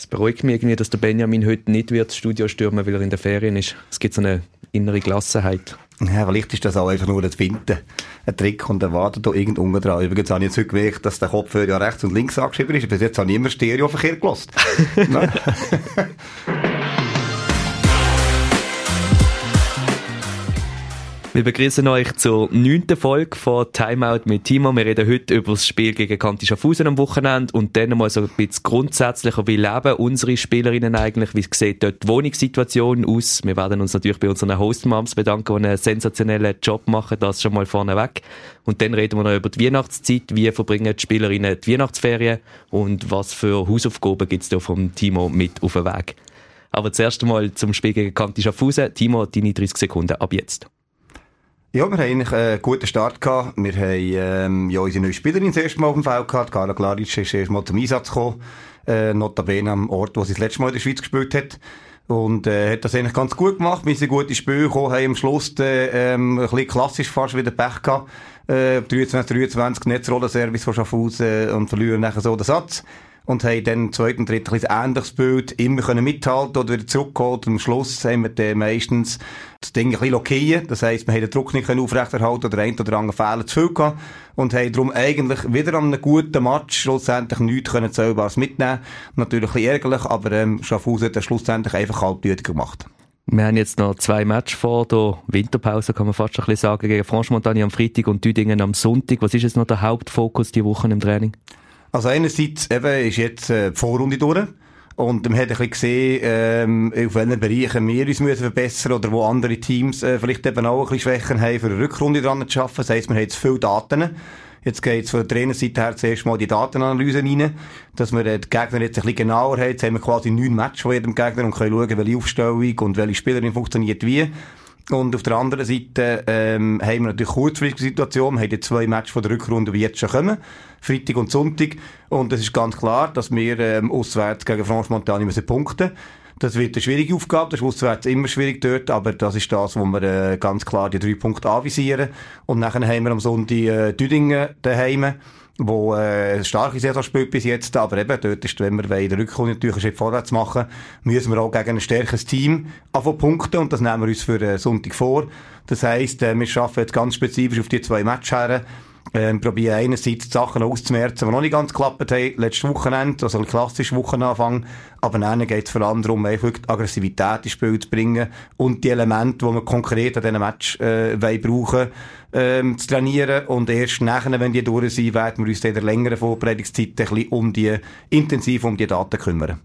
Es beruhigt mich irgendwie, dass der Benjamin heute nicht wird das Studio stürmen, weil er in der Ferien ist. Es gibt so eine innere Gelassenheit. Ja, vielleicht ist das auch einfach nur ein Finden, ein Trick und erwartet da irgend unten dran. Übrigens habe ich jetzt heute gemerkt, dass der Kopf ja rechts und links angeschrieben ist. Bis jetzt habe ich immer Stereoverkehr gelost. Wir begrüßen euch zur neunten Folge von Timeout mit Timo. Wir reden heute über das Spiel gegen Kanti Schaffhausen am Wochenende und dann mal so ein bisschen grundsätzlicher, wie leben unsere Spielerinnen eigentlich, wie sieht dort die Wohnungssituation aus. Wir werden uns natürlich bei unseren Hostmoms bedanken, die einen sensationellen Job machen, das schon mal vorneweg. Und dann reden wir noch über die Weihnachtszeit, wie verbringen die Spielerinnen die Weihnachtsferien und was für Hausaufgaben gibt es da vom Timo mit auf den Weg. Aber zuerst einmal zum Spiel gegen Kanti Schaffhausen. Timo, deine 30 Sekunden ab jetzt. Ja, wir haben eigentlich einen guten Start gehabt. Wir haben, ähm, ja, unsere neue Spielerin das erste Mal auf dem Feld gehabt. Carla Klaric ist erst mal zum Einsatz gekommen. Äh, notabene am Ort, wo sie das letzte Mal in der Schweiz gespielt hat. Und, äh, hat das eigentlich ganz gut gemacht. Wir sind gut ins Spiel gekommen, haben am Schluss, äh, ähm, ein bisschen klassisch fast wieder Pech gehabt. Äh, 23, 23, Netzrollenservice von Schaffhausen und verlieren nachher so den Satz und haben dann zweiten dritten ein ähnliches Bild immer können mithalten oder wieder zurückgeholt. Und am Schluss haben wir dann meistens das Ding ein bisschen lockieren. Das heisst, wir haben den Druck nicht aufrechterhalten oder ein oder andere Fehler zu viel gehabt. Und haben darum eigentlich wieder an einem guten Match schlussendlich nichts können Zählbares mitnehmen. Natürlich ein bisschen ärgerlich, aber ähm, Schaffhausen hat dann schlussendlich einfach kaltblütig gemacht. Wir haben jetzt noch zwei Matches vor der Winterpause, kann man fast ein bisschen sagen, gegen Franche-Montagne am Freitag und Düdingen am Sonntag. Was ist jetzt noch der Hauptfokus die Woche im Training? Also einerseits eben ist jetzt äh, die Vorrunde durch. Und man hat ein bisschen gesehen, ähm, auf welchen Bereichen wir uns müssen verbessern oder wo andere Teams äh, vielleicht eben auch ein bisschen Schwächen haben, für eine Rückrunde dran zu schaffen. Das heisst, wir haben jetzt viele Daten. Jetzt geht es von der Trainerseite her zuerst mal die Datenanalyse rein, dass wir äh, die Gegner jetzt ein bisschen genauer haben. Jetzt haben wir quasi neun Matches von jedem Gegner und können schauen, welche Aufstellung und welche Spielerin funktioniert wie. Und auf der anderen Seite ähm, haben wir natürlich kurzfristige Situation. Wir haben die zwei Matches von der Rückrunde, die jetzt schon kommen. Freitag und Sonntag. Und es ist ganz klar, dass wir ähm, auswärts gegen Franche-Montagne müssen punkten das wird eine schwierige Aufgabe, das ist auswärts immer schwierig dort, aber das ist das, wo wir äh, ganz klar die drei Punkte anvisieren. Und nachher haben wir am Sonntag äh, Düdingen daheim wo äh, eine starke Saison spielt bis jetzt, aber eben dort ist, wenn wir in der Rückrunde natürlich einen Schritt vorwärts machen, müssen wir auch gegen ein stärkeres Team anfangen punkten und das nehmen wir uns für äh, Sonntag vor. Das heisst, äh, wir schaffen jetzt ganz spezifisch auf die zwei Matches her, ähm, probieren einerseits die Sachen auszumerzen, die noch nicht ganz geklappt haben, letztes Wochenende, also ein klassischer Wochenanfang, aber dann geht es vor allem darum, einfach die Aggressivität ins Spiel zu bringen und die Elemente, die wir konkret an diesem Match äh, brauchen ähm, zu trainieren und erst nachher, wenn die durch sind, werden wir uns in der längeren Vorbereitungszeit ein bisschen um die, intensiv um die Daten kümmern.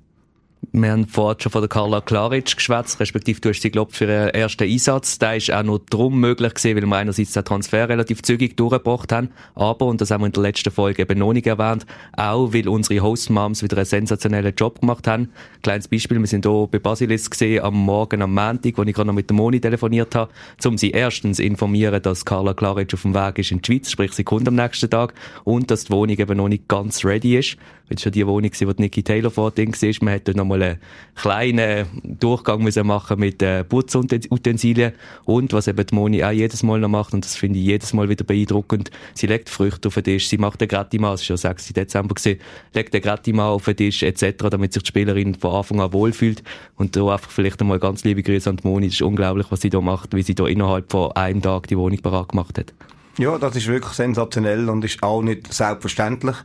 Wir haben vorhin schon von der Carla Klaric geschwätzt, respektive du hast sie gelobt für ihren ersten Einsatz. Der ist auch nur darum möglich gewesen, weil wir einerseits den Transfer relativ zügig durchgebracht haben, aber, und das haben wir in der letzten Folge eben noch nicht erwähnt, auch weil unsere Hostmoms wieder einen sensationellen Job gemacht haben. Kleines Beispiel, wir sind hier bei Basilis gesehen am Morgen am Montag, wo ich gerade noch mit der Moni telefoniert habe, um sie erstens informieren, dass Carla Klaric auf dem Weg ist in die Schweiz, sprich sie kommt am nächsten Tag, und dass die Wohnung eben noch nicht ganz ready ist. Weil es schon die Wohnung war, wo Nicky Taylor vor Ding war. Man hätte noch mal einen kleinen Durchgang müssen machen mit äh, Putzutensilien. Und was eben die Moni auch jedes Mal noch macht, und das finde ich jedes Mal wieder beeindruckend, sie legt Früchte auf den Tisch, sie macht den Gratima, es war schon 6. Dezember gewesen, legt den Gratima auf den Tisch etc., damit sich die Spielerin von Anfang an wohlfühlt. Und da einfach vielleicht einmal ganz liebe Grüße an die Moni. Es ist unglaublich, was sie da macht, wie sie da innerhalb von einem Tag die Wohnung parat gemacht hat. Ja, das ist wirklich sensationell und ist auch nicht selbstverständlich.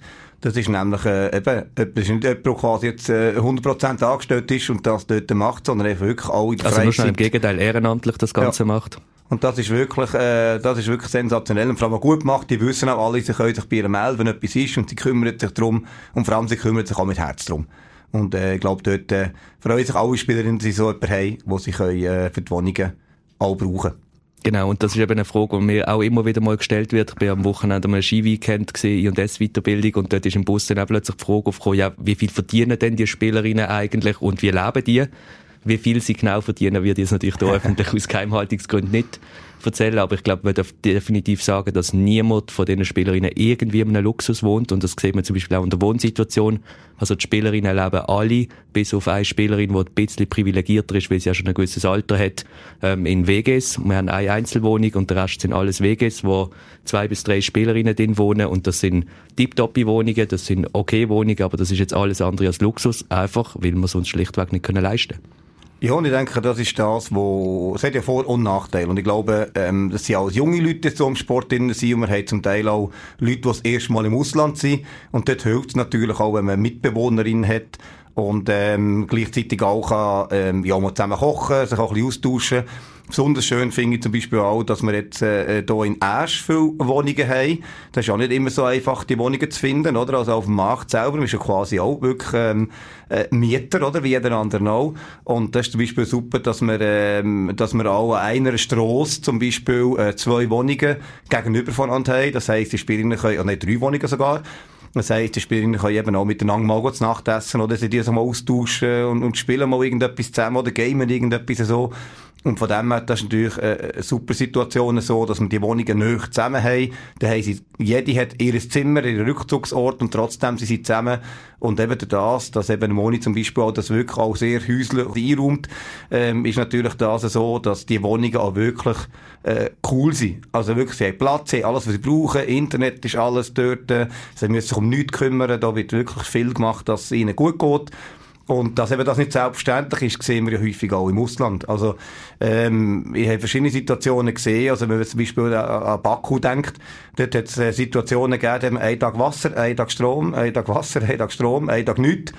Das ist nämlich äh, eben, das ist nicht jemand, der quasi jetzt äh, 100% angestellt ist und das dort macht, sondern einfach wirklich auch in der Also nur im Gegenteil ehrenamtlich das Ganze ja. macht. Und das ist wirklich, äh, das ist wirklich sensationell. Und vor allem gut gemacht. Die wissen auch alle, sie können sich bei ihr melden, wenn etwas ist. Und sie kümmern sich darum. Und vor allem, sie kümmern sich auch mit Herz darum. Und, äh, ich glaube, dort, äh, freuen sich alle Spielerinnen, sie so jemanden haben, wo sie können, äh, für die Wohnungen auch brauchen. Genau, und das ist eben eine Frage, die mir auch immer wieder mal gestellt wird. Ich bin am Wochenende am Ski-Weekend gesehen, I&S-Weiterbildung, und dort ist im Bus dann auch plötzlich die Frage aufgekommen, ja, wie viel verdienen denn die Spielerinnen eigentlich und wie leben die? Wie viel sie genau verdienen, wird jetzt natürlich da öffentlich aus Geheimhaltungsgründen nicht erzählen, aber ich glaube, man darf definitiv sagen, dass niemand von diesen Spielerinnen irgendwie in einem Luxus wohnt und das sieht man zum Beispiel auch in der Wohnsituation. Also die Spielerinnen leben alle, bis auf eine Spielerin, die ein bisschen privilegierter ist, weil sie ja schon ein gewisses Alter hat, ähm, in WGs. Wir haben eine Einzelwohnung und der Rest sind alles WGs, wo zwei bis drei Spielerinnen drin wohnen und das sind tiptoppi Wohnungen, das sind okay Wohnungen, aber das ist jetzt alles andere als Luxus, einfach weil wir sonst schlichtweg nicht können leisten können. Ja, und ich denke, das ist das, wo, es hat ja Vor- und Nachteile. Und ich glaube, ähm, das sind auch junge Leute, so im Sport drin sind. Und man hat zum Teil auch Leute, die das erste Mal im Ausland sind. Und dort hilft es natürlich auch, wenn man Mitbewohnerin hat, und ähm, gleichzeitig auch kann, ähm, ja, mal zusammen kochen, sich auch ein bisschen austauschen. Besonders schön finde ich zum Beispiel auch, dass wir jetzt äh, hier in Asch viele Wohnungen haben. Das ist auch nicht immer so einfach, die Wohnungen zu finden, oder? Also auf dem Markt selber ist ja quasi auch wirklich ähm, äh, Mieter, oder? Wie jeder andere auch. Und das ist zum Beispiel super, dass wir, ähm, dass wir auch an einer Strasse zum Beispiel äh, zwei Wohnungen gegenüber voneinander haben. Das heisst, die Spielerinnen können, oh, nein, drei Wohnungen sogar. Das heisst, die Spielerinnen können eben auch miteinander mal zu Nacht essen oder sie die so mal austauschen und, und spielen mal irgendetwas zusammen oder gamen irgendetwas so. Und von dem her, das ist natürlich eine super Situation so, dass wir die Wohnungen nöch zusammen haben. Da haben sie, jede hat ihr Zimmer, ihren Rückzugsort und trotzdem sind sie zusammen. Und eben das, dass eben Moni zum Beispiel auch das wirklich auch sehr häuslich einräumt, ähm, ist natürlich das so, dass die Wohnungen auch wirklich äh, cool sind. Also wirklich, sie haben Platz, sie haben alles, was sie brauchen, Internet ist alles dort, äh, sie müssen sich um nichts kümmern, da wird wirklich viel gemacht, dass es ihnen gut geht. Und dass eben das nicht selbstverständlich ist, sehen wir ja häufig auch im Ausland. Also, ähm, ich habe verschiedene Situationen gesehen, also wenn man zum Beispiel an, an Baku denkt, dort hat es äh, Situationen gegeben, einen Tag Wasser, einen Tag Strom, einen Tag Wasser, einen Tag Strom, einen Tag nichts.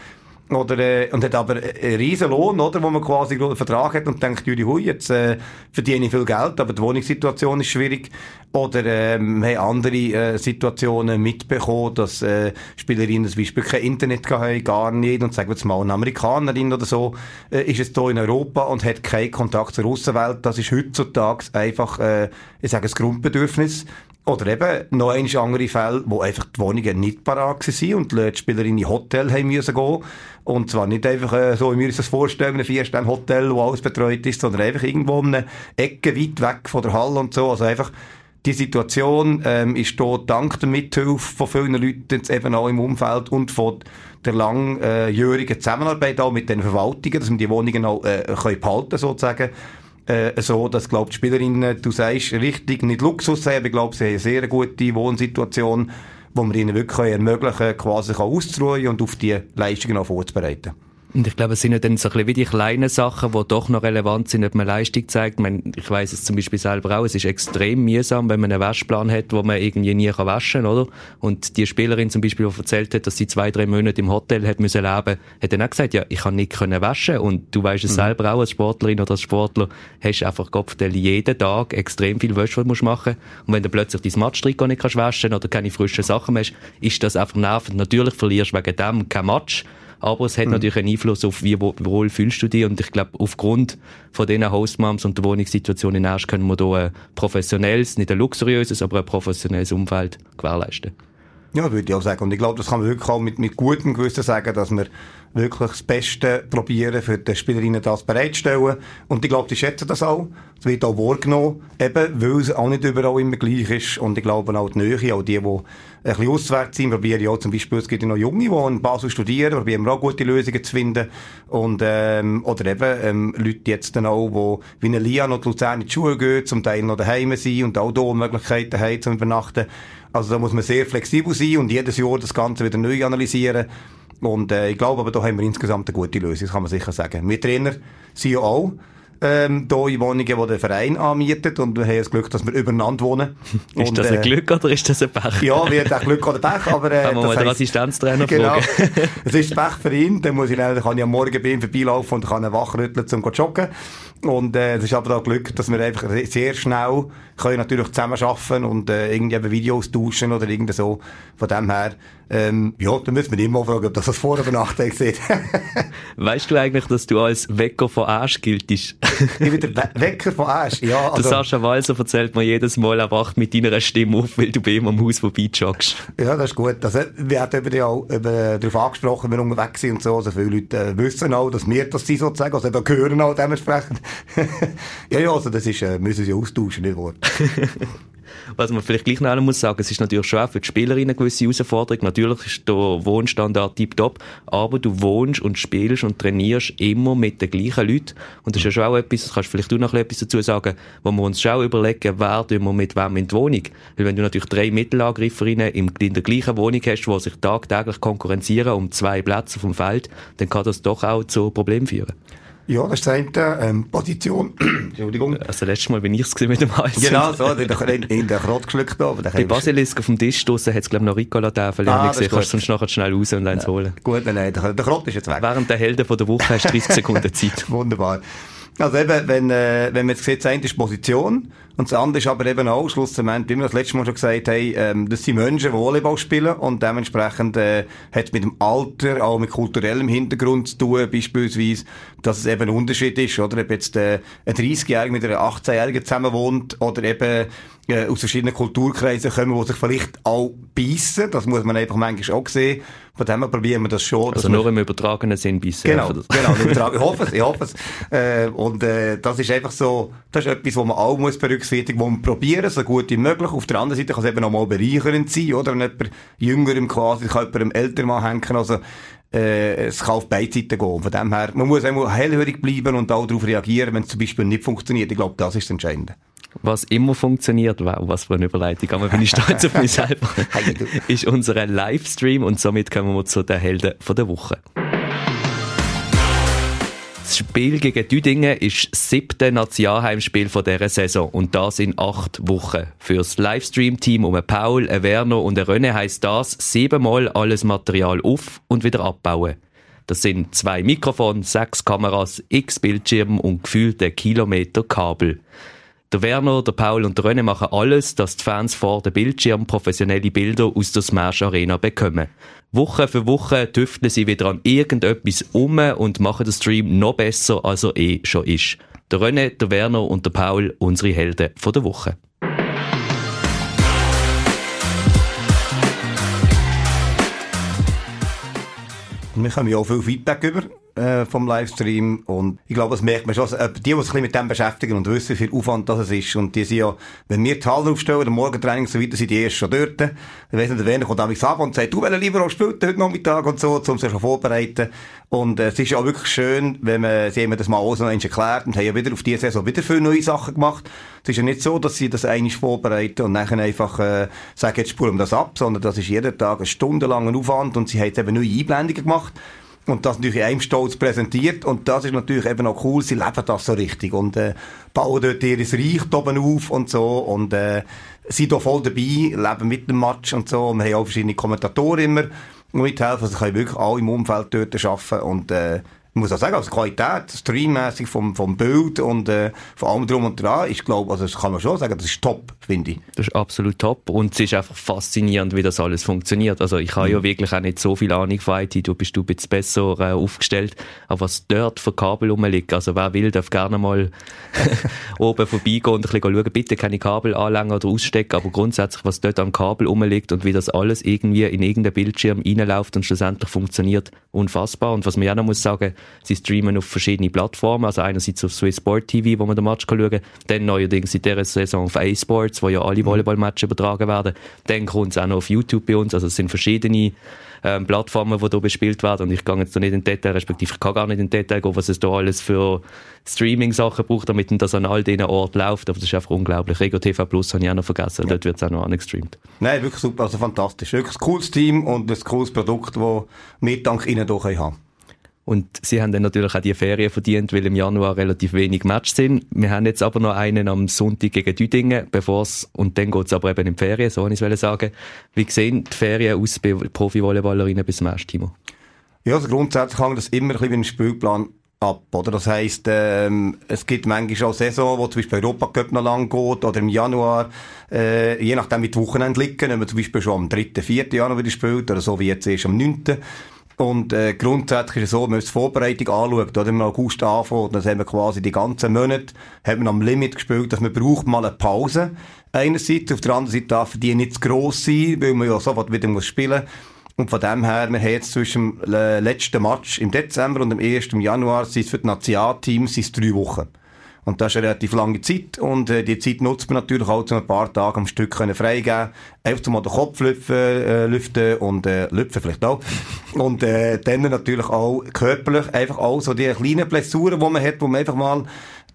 Oder, äh, und hat aber einen riesen Lohn, oder, wo man quasi einen Vertrag hat und denkt, Juli, hui, jetzt äh, verdiene ich viel Geld, aber die Wohnungssituation ist schwierig. Oder ähm, haben andere äh, Situationen mitbekommen, dass äh, Spielerinnen zum Beispiel kein Internet haben, gar nicht. Und sagen wir jetzt mal, eine Amerikanerin oder so äh, ist es hier in Europa und hat keinen Kontakt zur Außenwelt. Das ist heutzutage einfach, äh, ich sage, ein Grundbedürfnis. Oder eben noch einige andere Fälle, wo einfach die Wohnungen nicht parat waren und die Spieler in ein Hotel haben müssen gehen. Und zwar nicht einfach äh, so, wie wir uns das vorstellen, ein Vier-Sterne-Hotel, wo alles betreut ist, sondern einfach irgendwo in einer Ecke weit weg von der Halle und so. Also einfach, die Situation ähm, ist dort dank der Mithilfe von vielen Leuten jetzt eben auch im Umfeld und von der langjährigen Zusammenarbeit auch mit den Verwaltungen, dass man die Wohnungen auch äh, können behalten sozusagen, äh, so, dass, glaube die Spielerinnen, du sagst, richtig, nicht Luxus haben, aber ich glaube, sie haben eine sehr gute Wohnsituation, wo wir ihnen wirklich ermöglichen quasi auszuruhen und auf die Leistungen auch vorzubereiten. Und ich glaube, es sind ja dann so ein bisschen wie die kleinen Sachen, die doch noch relevant sind, ob man Leistung zeigt. Ich, meine, ich weiss es zum Beispiel selber auch, es ist extrem mühsam, wenn man einen Waschplan hat, wo man irgendwie nie kann waschen kann, oder? Und die Spielerin zum Beispiel, die erzählt hat, dass sie zwei, drei Monate im Hotel hat müssen leben, hat dann auch gesagt, ja, ich kann nicht können waschen. Und du weißt es mhm. selber auch, als Sportlerin oder als Sportler, hast einfach Kopfteil jeden Tag extrem viel Wäsche, die du machen Und wenn du plötzlich dein Matchtrikot nicht kannst waschen oder keine frischen Sachen mehr hast, ist das einfach nervend. Natürlich verlierst du wegen dem kein Match aber es hat mhm. natürlich einen Einfluss auf, wie wohl fühlst du dich und ich glaube, aufgrund von diesen Hostmoms und der Wohnungssituation in Erst können wir hier ein professionelles, nicht ein luxuriöses, aber ein professionelles Umfeld gewährleisten. Ja, würde ich auch sagen. Und ich glaube, das kann man wirklich auch mit, mit gutem Gewissen sagen, dass wir wirklich das Beste probieren, für die Spielerinnen das bereitzustellen. Und ich glaube, die schätzen das auch. Es wird auch wahrgenommen, eben, weil es auch nicht überall immer gleich ist. Und ich glaube auch die Nähe, auch die, die ein bisschen auswärts sind, probieren ja zum Beispiel, es gibt ja noch Junge, die in Basel studieren, probieren wir auch gute Lösungen zu finden. Und, ähm, oder eben, ähm, Leute jetzt dann auch, die wie eine Lian oder Luzern in die Schule gehen, zum Teil noch daheim sind und auch hier Möglichkeiten haben zum Übernachten. Also da muss man sehr flexibel sein und jedes Jahr das Ganze wieder neu analysieren. Und äh, ich glaube aber, da haben wir insgesamt eine gute Lösung, das kann man sicher sagen. Wir Trainer sind ja auch ähm, hier in Wohnungen, die der Verein anmietet und wir haben das Glück, dass wir übereinander wohnen. ist und, das ein äh, Glück oder ist das ein Pech? Ja, wir haben Glück oder Pech, aber... Äh, Kann man mal den Assistenztrainer genau, es ist Pech für ihn, dann muss ich, dann kann ich am Morgen bei ihm vorbeilaufen und kann ihn wachrütteln, um zu joggen. Und äh, es ist aber auch Glück, dass wir einfach sehr schnell können natürlich zusammen arbeiten und äh, irgendwie eben Videos tauschen oder irgendwie so. Von dem her, ähm, ja, dann müssen wir immer fragen, ob das als Vor- oder Nachteil sieht. weißt du eigentlich, dass du als Wecker von Arsch giltest? Ich bin der Wecker von Asch. Ja, also. Der Sascha Walser erzählt mir jedes Mal, er wacht mit deiner Stimme auf, weil du bei ihm am Haus vorbeijoggst. Ja, das ist gut. Also, wir haben eben auch über, darauf angesprochen, wenn wir unterwegs sind und so. Also viele Leute äh, wissen auch, dass wir das sind sozusagen. Also eben hören auch dementsprechend. ja, ja, also das ist, äh, müssen sie austauschen, nicht wahr? Was man vielleicht gleich noch muss sagen, es ist natürlich schon auch für die Spielerinnen eine gewisse Herausforderung. Natürlich ist der Wohnstandard tiptop, aber du wohnst und spielst und trainierst immer mit den gleichen Leuten. Und das ist ja schon auch etwas, kannst du vielleicht du noch etwas dazu sagen, wo wir uns schon überlegen, wer tun wir mit wem in die Wohnung. Weil wenn du natürlich drei Mittelangrifferinnen in der gleichen Wohnung hast, die sich tagtäglich konkurrenzieren um zwei Plätze vom Feld, dann kann das doch auch zu Problemen führen. Ja, das ist das eine, ähm, Position. Entschuldigung. Also, letztes Mal bin ich es mit dem Hals. Genau, so, in, in der Krot geschluckt da. Bei Basilisk auf dem Tisch draussen hat es, glaube ich, noch Ricola-Täfel. Ah, gesehen. Kannst du sonst nachher schnell raus und eins ja. holen. Gut, nein, der, der Krot ist jetzt weg. Während der Helden von der Woche hast du 30 Sekunden Zeit. Wunderbar. Also eben, wenn, äh, wenn man jetzt sieht, das eine ist Position und das andere ist aber eben auch schlussendlich, wie wir das letzte Mal schon gesagt haben, ähm, das sind Menschen, die Volleyball spielen und dementsprechend äh, hat es mit dem Alter, auch mit kulturellem Hintergrund zu tun, beispielsweise, dass es eben ein Unterschied ist, oder ob jetzt äh, ein 30-Jähriger mit einer 18-Jährigen zusammen wohnt oder eben äh, aus verschiedenen Kulturkreisen kommen, die sich vielleicht auch beißen. Das muss man einfach manchmal auch sehen. Von dem her probieren wir das schon. Also nur im übertragenen Sinn beißen. Genau, genau. Ich hoffe es, ich hoffe es. Äh, und äh, das ist einfach so, das ist etwas, was man auch muss berücksichtigen, wo man probieren, so gut wie möglich. Auf der anderen Seite kann es eben auch mal bereichernd sein, oder? Wenn jemand jüngerem quasi, kann jemandem älter mal hängen, also äh, es kann auf beide Seiten gehen. Von dem her, man muss einmal hellhörig bleiben und auch darauf reagieren, wenn es zum Beispiel nicht funktioniert. Ich glaube, das ist das Entscheidende was immer funktioniert, wow, was für eine Überleitung, aber bin ich stolz auf mich selber, ist unser Livestream und somit kommen wir zu den Helden von der Woche. Das Spiel gegen Düdingen ist das siebte Nationalheimspiel dieser Saison und das in acht Wochen. Für das Livestream-Team um Paul, Werner und René heisst das siebenmal alles Material auf und wieder abbauen. Das sind zwei Mikrofone, sechs Kameras, x Bildschirme und gefühlte Kilometer Kabel. Der Werner, der Paul und der René machen alles, dass die Fans vor dem Bildschirm professionelle Bilder aus der Smash Arena bekommen. Woche für Woche tüfteln sie wieder an irgendetwas um und machen den Stream noch besser, als er eh schon ist. Der René, der Werner und der Paul, unsere Helden von der Woche. Wir haben ja auch viel Feedback über äh, vom Livestream. Und ich glaube, das merkt man schon. Also, die, die sich mit dem beschäftigen und wissen, wie viel Aufwand das ist. Und die sind ja, wenn wir die Halle aufstellen, der Morgentraining und so weiter, sind die erst schon dort. Dann weiss nicht, Werner kommt damals ab und sagt, du, willst lieber auch spielen heute Nachmittag und so, um sich schon vorbereiten. Und äh, es ist ja auch wirklich schön, wenn man, sie haben das mal alles noch erklärt und haben ja wieder auf diese Saison wieder viele neue Sachen gemacht. Es ist ja nicht so, dass sie das eigentlich vorbereiten und nachher einfach äh, sagen, jetzt spulen wir das ab, sondern das ist jeden Tag ein stundenlanger Aufwand und sie haben jetzt eben neue Einblendungen gemacht und das natürlich in einem Stolz präsentiert. Und das ist natürlich eben auch cool, sie leben das so richtig. Und äh, bauen dort ihr Reich oben auf und so. Und äh, sind da voll dabei, leben mit dem Match und so. Und wir haben auch verschiedene Kommentatoren immer mithelfen, also können wirklich alle im Umfeld dort arbeiten. Und äh, ich muss auch sagen, also Qualität, streammäßig vom, vom Bild und äh, von allem drum und dran, ich glaube, also das kann man schon sagen, das ist top, finde ich. Das ist absolut top und es ist einfach faszinierend, wie das alles funktioniert. Also ich habe mhm. ja wirklich auch nicht so viel Ahnung von IT, du bist du ein bisschen besser äh, aufgestellt, aber was dort für Kabel rumliegt, also wer will, darf gerne mal oben vorbeigehen und ein bisschen schauen, bitte keine Kabel anlängen oder ausstecken, aber grundsätzlich, was dort am Kabel rumliegt und wie das alles irgendwie in irgendeinen Bildschirm reinläuft und schlussendlich funktioniert, unfassbar. Und was man ja noch muss sagen, Sie streamen auf verschiedene Plattformen, also einerseits auf Swiss Sport TV, wo man den Match kann schauen kann, dann neuerdings in dieser Saison auf A-Sports, wo ja alle mhm. Volleyball-Matches übertragen werden. Dann kommt es auch noch auf YouTube bei uns, also es sind verschiedene ähm, Plattformen, die hier bespielt werden und ich gehe jetzt da nicht in Detail, respektive ich kann gar nicht in Detail gehen, was es da alles für Streaming-Sachen braucht, damit das an all diesen Orten läuft, aber das ist einfach unglaublich. Rego TV Plus habe ich auch noch vergessen, ja. dort wird es auch noch angestreamt. Nein, wirklich super, also fantastisch. Wirklich ein cooles Team und ein cooles Produkt, das wir dank Ihnen hier haben können. Und sie haben dann natürlich auch die Ferien verdient, weil im Januar relativ wenig Matches sind. Wir haben jetzt aber noch einen am Sonntag gegen Düdingen, bevor es, und dann geht es aber eben in die Ferien, so wollte ich sagen. Wie sehen die Ferien aus bei Profi-Volleyballerinnen bis zum Match, Timo? Ja, also grundsätzlich hängt das immer ein bisschen wie ein Spielplan ab, oder? Das heisst, ähm, es gibt manchmal auch Saison, wo zum Beispiel Europa Cup noch lang geht, oder im Januar, äh, je nachdem wie die Wochenende liegen, wenn man zum Beispiel schon am 3., 4. Januar wieder spielt, oder so wie jetzt erst am 9., Und äh, grundsätzlich ist es so, wenn man die Vorbereitung anschaut, oder im August anfängt, dann haben wir quasi die ganzen Monate hat man am Limit gespielt, dass man braucht mal eine Pause. Einerseits, auf der anderen Seite darf die nicht zu gross sein, weil man ja sofort wieder muss spielen und von dem her, wir haben jetzt zwischen dem äh, letzten Match im Dezember und dem 1. Januar, sind es für die Nationalteams drei Wochen. Und das ist eine relativ lange Zeit. Und äh, die Zeit nutzt man natürlich auch, um ein paar Tage am Stück können freigeben Einfach mal den Kopf lüpfen, äh, lüften und äh, lüpfen vielleicht auch. und äh, dann natürlich auch körperlich einfach auch so die kleinen Blessuren, die man hat, wo man einfach mal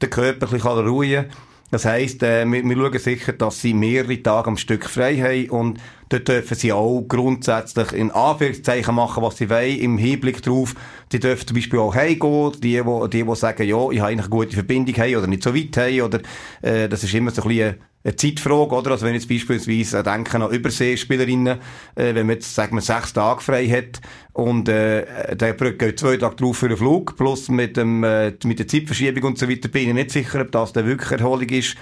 den Körper ein bisschen ruhen kann. Das heisst, äh, wir, wir schauen sicher, dass sie mehrere Tage am Stück frei haben und dort dürfen sie auch grundsätzlich in Anführungszeichen machen, was sie wollen, im Hinblick darauf. Die dürfen zum Beispiel auch heimgehen, die, die, die, sagen, ja, ich habe eigentlich eine gute Verbindung heim oder nicht so weit heim, oder, äh, das ist immer so ein bisschen eine Zeitfrage, oder? Also wenn jetzt beispielsweise denken an Überseespielerinnen, äh, wenn man jetzt, sagen wir, sechs Tage frei hat und äh, der geht zwei Tage drauf für den Flug, plus mit, dem, äh, mit der Zeitverschiebung und so weiter, bin ich nicht sicher, ob das dann wirklich Erholung ist.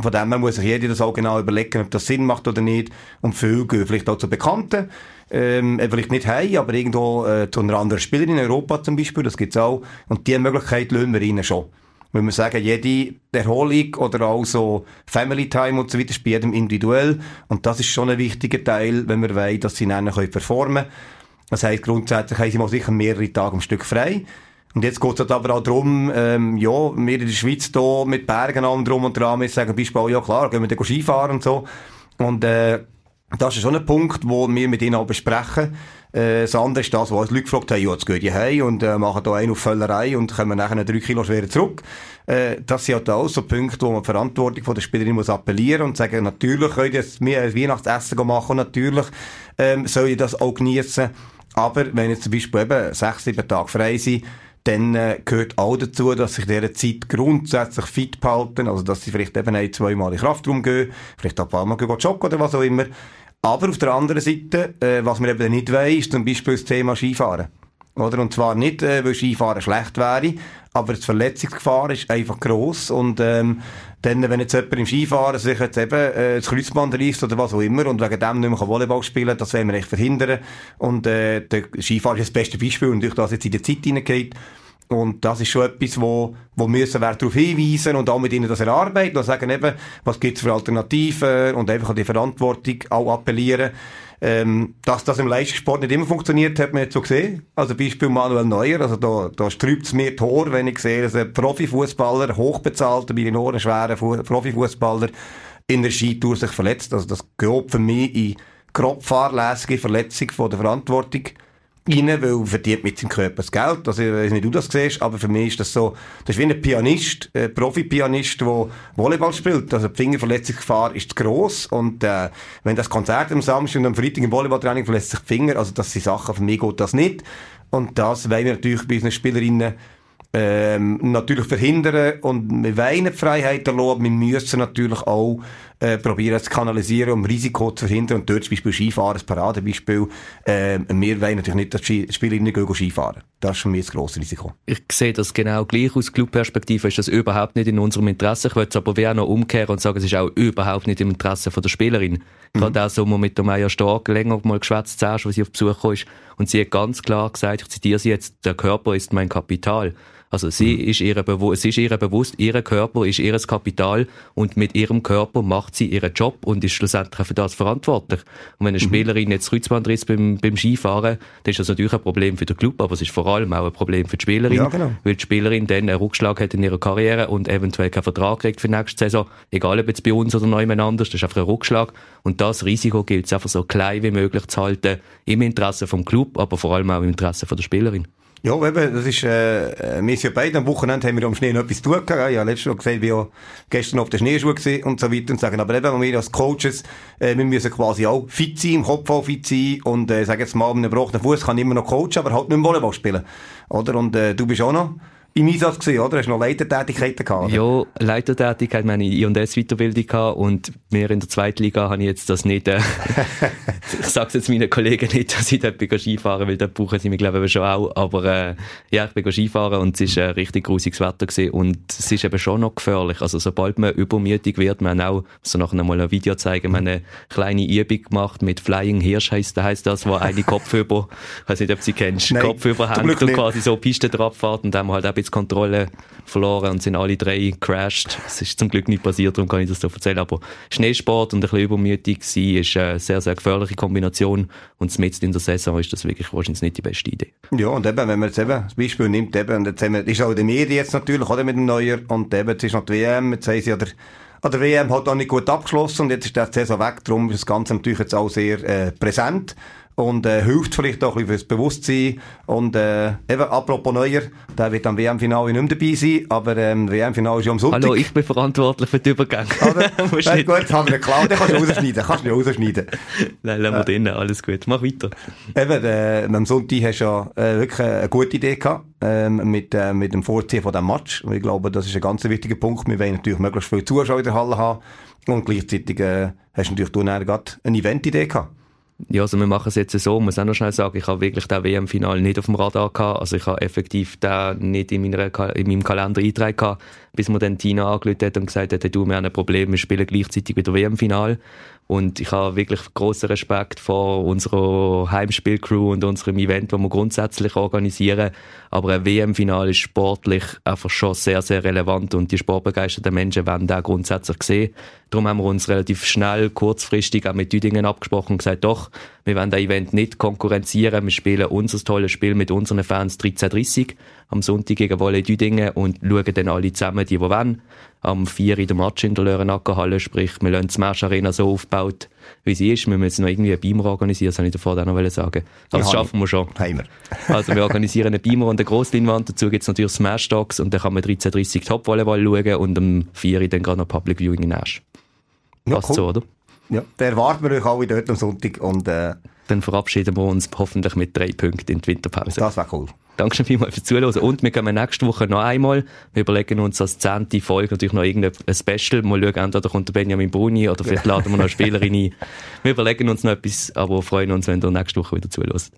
Von dem her muss sich jeder das auch genau überlegen, ob das Sinn macht oder nicht. Und viele gehen vielleicht auch zu Bekannten, ähm, vielleicht nicht heim, aber irgendwo äh, zu einer anderen Spielerin in Europa zum Beispiel, das gibt's auch. Und diese Möglichkeit lösen wir ihnen schon wenn wir sagen, jede Erholung oder auch so Family Time und so weiter ist bei jedem individuell. Und das ist schon ein wichtiger Teil, wenn wir wollen, dass sie dann können performen können. Das heisst, grundsätzlich haben sie mal sicher mehrere Tage am Stück frei. Und jetzt geht es halt aber auch darum, ähm, ja, wir in der Schweiz hier mit Bergen an drum und dran, wir sagen Beispiel, ja klar, gehen wir dann Skifahren und so. Und, äh, das ist schon ein Punkt, wo wir mit ihnen auch besprechen. Äh, das andere ist das, was die Leute gefragt haben, ja, jetzt geht ihr heim und äh, machen da einen auf Völlerei und kommen nachher drei Kilo schwerer zurück. Äh, das sind halt auch so Punkte, wo man die Verantwortung der Spielerin muss appellieren und sagen, natürlich könnt ihr mir ein Weihnachtsessen machen und natürlich ähm, soll ich das auch genießen. Aber wenn jetzt zum Beispiel eben sechs, sieben Tage frei sind, dann äh, gehört auch dazu, dass sich dieser Zeit grundsätzlich fit behalten, also dass sie vielleicht eben ein, zweimal in Kraftraum gehen, vielleicht auch ein paar Mal joggen oder was auch immer. Aber auf der anderen Seite, äh, was man eben nicht weiß, ist zum Beispiel das Thema Skifahren. Oder? Und zwar nicht, äh, weil Skifahren schlecht wäre, aber die Verletzungsgefahr ist einfach gross und ähm, dann, wenn jetzt jemand im Skifahren sich jetzt eben äh, das Kreuzband reißt oder was auch immer und wegen dem nicht mehr Volleyball spielen das wollen wir echt verhindern. Und äh, der Skifahren ist das beste Beispiel und durch das jetzt in die Zeit hineingeht. Und das ist schon etwas, wo, wo müssen wir darauf hinweisen und auch mit ihnen das erarbeiten und sagen eben, was gibt's für Alternativen und einfach an die Verantwortung auch appellieren. Ähm, dass das im Leistungssport nicht immer funktioniert, hat man jetzt so gesehen. Also Beispiel Manuel Neuer, also da, da sträubt es mir Tor, wenn ich sehe, dass ein Profifußballer, hochbezahlter, bei den Ohren schwerer Profifußballer in der Skitour sich verletzt. Also das gehört für mich in grob fahrlässige Verletzung von der Verantwortung rein, weil er verdient mit seinem Körper das Geld. Also, ich weiß nicht, du das siehst, aber für mich ist das so, das ist wie ein Pianist, ein Profi-Pianist, der Volleyball spielt. Also, die Fingerverletzungsgefahr ist gross und, äh, wenn das Konzert am Samstag und am Freitag im Volleyballtraining verletzt sich die Finger, also, das sind Sachen, für mich geht das nicht. Und das wollen wir natürlich bei unseren Spielerinnen ähm, natürlich verhindern und wir wollen die Freiheit erlauben, wir müssen natürlich auch äh, probieren zu kanalisieren, um Risiko zu verhindern und dort zum Beispiel Skifahren, ein Paradebeispiel, äh, wir wollen natürlich nicht, dass die Spielerinnen gehen Skifahren. Das ist für mich das grosse Risiko. Ich sehe das genau gleich. Aus Clubperspektive ist das überhaupt nicht in unserem Interesse. Ich würde es aber wieder noch umkehren und sagen, es ist auch überhaupt nicht im Interesse von der Spielerin. Mhm. Gerade auch so, wo mit der Maya Stark länger mal geschwätzt hast, als sie auf Besuch kam, und sie hat ganz klar gesagt, ich zitiere sie jetzt, der Körper ist mein Kapital. Also sie mhm. ist ihr bewusst, sie ist ihr bewusst, ihr Körper ist ihres Kapital und mit ihrem Körper macht sie ihren Job und ist schlussendlich für das verantwortlich. Und wenn eine mhm. Spielerin jetzt Kreuzbandriss beim, beim Skifahren, dann ist das natürlich ein Problem für den Club, aber es ist vor allem auch ein Problem für die Spielerin, ja, genau. weil die Spielerin dann einen Rückschlag hat in ihrer Karriere und eventuell keinen Vertrag kriegt für die nächste Saison, egal ob jetzt bei uns oder jemand anders, das ist einfach ein Rückschlag und das Risiko gilt es einfach so klein wie möglich zu halten, im Interesse vom Club, aber vor allem auch im Interesse von der Spielerin. Ja, eben, das ist, äh, wir sind ja beide am Wochenende haben wir am Schnee noch etwas zu tun gehabt. Habe letztes Mal gesehen, wie auch gestern auf der Schneeschuhe gesehen und so weiter und sagen, aber eben, wir als Coaches, äh, wir müssen quasi auch fit sein, im Kopf auch fit sein und, äh, sag jetzt mal, mit einem gebrochenen Fuß kann ich immer noch coachen, aber halt nicht mehr Volleyball spielen. Oder? Und, äh, du bist auch noch im Einsatz gewesen, oder? Hast du noch Leitertätigkeiten gehabt? Oder? Ja, Leitertätigkeit, meine I&S Weiterbildung gehabt und mir in der zweiten Liga habe ich jetzt das nicht, äh, ich sag's jetzt meinen Kollegen nicht, dass ich dort bin Skifahren, weil dort brauchen sie mich glaube ich schon auch, aber äh, ja, ich bin Skifahren und es ist ein richtig grusiges Wetter gewesen und es ist eben schon noch gefährlich, also sobald man übermütig wird, man auch, so nachher mal ein Video zeigen, man eine kleine Übung gemacht mit Flying Hirsch heisst, heisst das, wo eine Kopfüber, ich weiß nicht, ob sie kennst, Nein, hängt und quasi so Piste drauf fährt und dann haben wir halt auch bisschen Kontrolle verloren und sind alle drei crashed. Es ist zum Glück nicht passiert, darum kann ich das so erzählen. Aber Schneesport und ein bisschen übermütig sein ist eine sehr, sehr gefährliche Kombination. Und mitten in der Saison ist das wirklich wahrscheinlich nicht die beste Idee. Ja, und eben, wenn man jetzt eben das Beispiel nimmt, eben, und jetzt haben wir, ist auch den Medien jetzt natürlich, oder mit dem Neuer, und eben, jetzt ist noch die WM, jetzt haben sie oder an der WM hat auch nicht gut abgeschlossen und jetzt ist der Saison weg, darum ist das Ganze natürlich jetzt auch sehr äh, präsent und äh, hilft vielleicht auch ein bisschen fürs Bewusstsein. Und äh, eben, apropos Neuer, der wird am WM-Finale nicht mehr dabei sein, aber ähm, WM-Finale ist ja am Sonntag. Hallo, ich bin verantwortlich für den Übergang. Oder? Nein, gut, das haben wir geklaut, den kannst du rausschneiden, kannst du nicht rausschneiden. Nein, lassen wir äh, drinnen, alles gut, mach weiter. Eben, äh, am Sonntag hast du ja äh, wirklich eine gute Idee gehabt, ähm, mit, äh, mit dem Vorziehen von diesem Match. Und ich glaube, das ist ein ganz wichtiger Punkt. Wir wollen natürlich möglichst viele Zuschauer in der Halle haben. Und gleichzeitig äh, hast du natürlich du gerade eine Event-Idee gehabt. Ja, also wir machen es jetzt so, muss auch noch schnell sagen, ich habe wirklich das WM-Final nicht auf dem Radar gehabt, also ich habe effektiv da nicht in, meiner, in meinem Kalender eingetragen gehabt, bis mir dann Tina angerufen hat und gesagt hat, du, wir haben ein Problem, wir spielen gleichzeitig wieder WM-Final und ich habe wirklich großen Respekt vor unserer Heimspielcrew und unserem Event, das wir grundsätzlich organisieren. Aber ein WM-Final ist sportlich einfach schon sehr, sehr relevant und die sportbegeisterten Menschen werden da grundsätzlich sehen. Darum haben wir uns relativ schnell, kurzfristig auch mit Düdingen abgesprochen und gesagt, doch, wir wollen das Event nicht konkurrenzieren. Wir spielen unser tolles Spiel mit unseren Fans 13.30 am Sonntag gegen Wolle Düdingen und schauen dann alle zusammen, die, die wollen am 4 in der Match in der Lörenacker sprich, wir lassen die Smash Arena so aufgebaut, wie sie ist. Wir müssen noch irgendwie einen Beamer organisieren, das wollte ich davor auch noch sagen. Aber das schaffen wir schon. Heimer. also wir organisieren einen Beamer und eine Grossleinwand, dazu gibt es natürlich Smash Dogs und dann kann man 13.30 Top-Volleyball schauen und am 4 dann gerade noch Public Viewing in Asch. Passt cool. so, oder? Ja, da erwarten wir euch alle dort am Sonntag und äh, dann verabschieden wir uns hoffentlich mit drei Punkten in die Winterpause. Das wäre cool. Danke vielmals fürs Zuhören. Und wir kommen nächste Woche noch einmal. Wir überlegen uns als zehnte Folge natürlich noch irgendein Special. Mal schauen, entweder kommt der Benjamin Bruni oder vielleicht laden wir noch eine Spielerin ein. Wir überlegen uns noch etwas, aber freuen uns, wenn ihr nächste Woche wieder zuhört.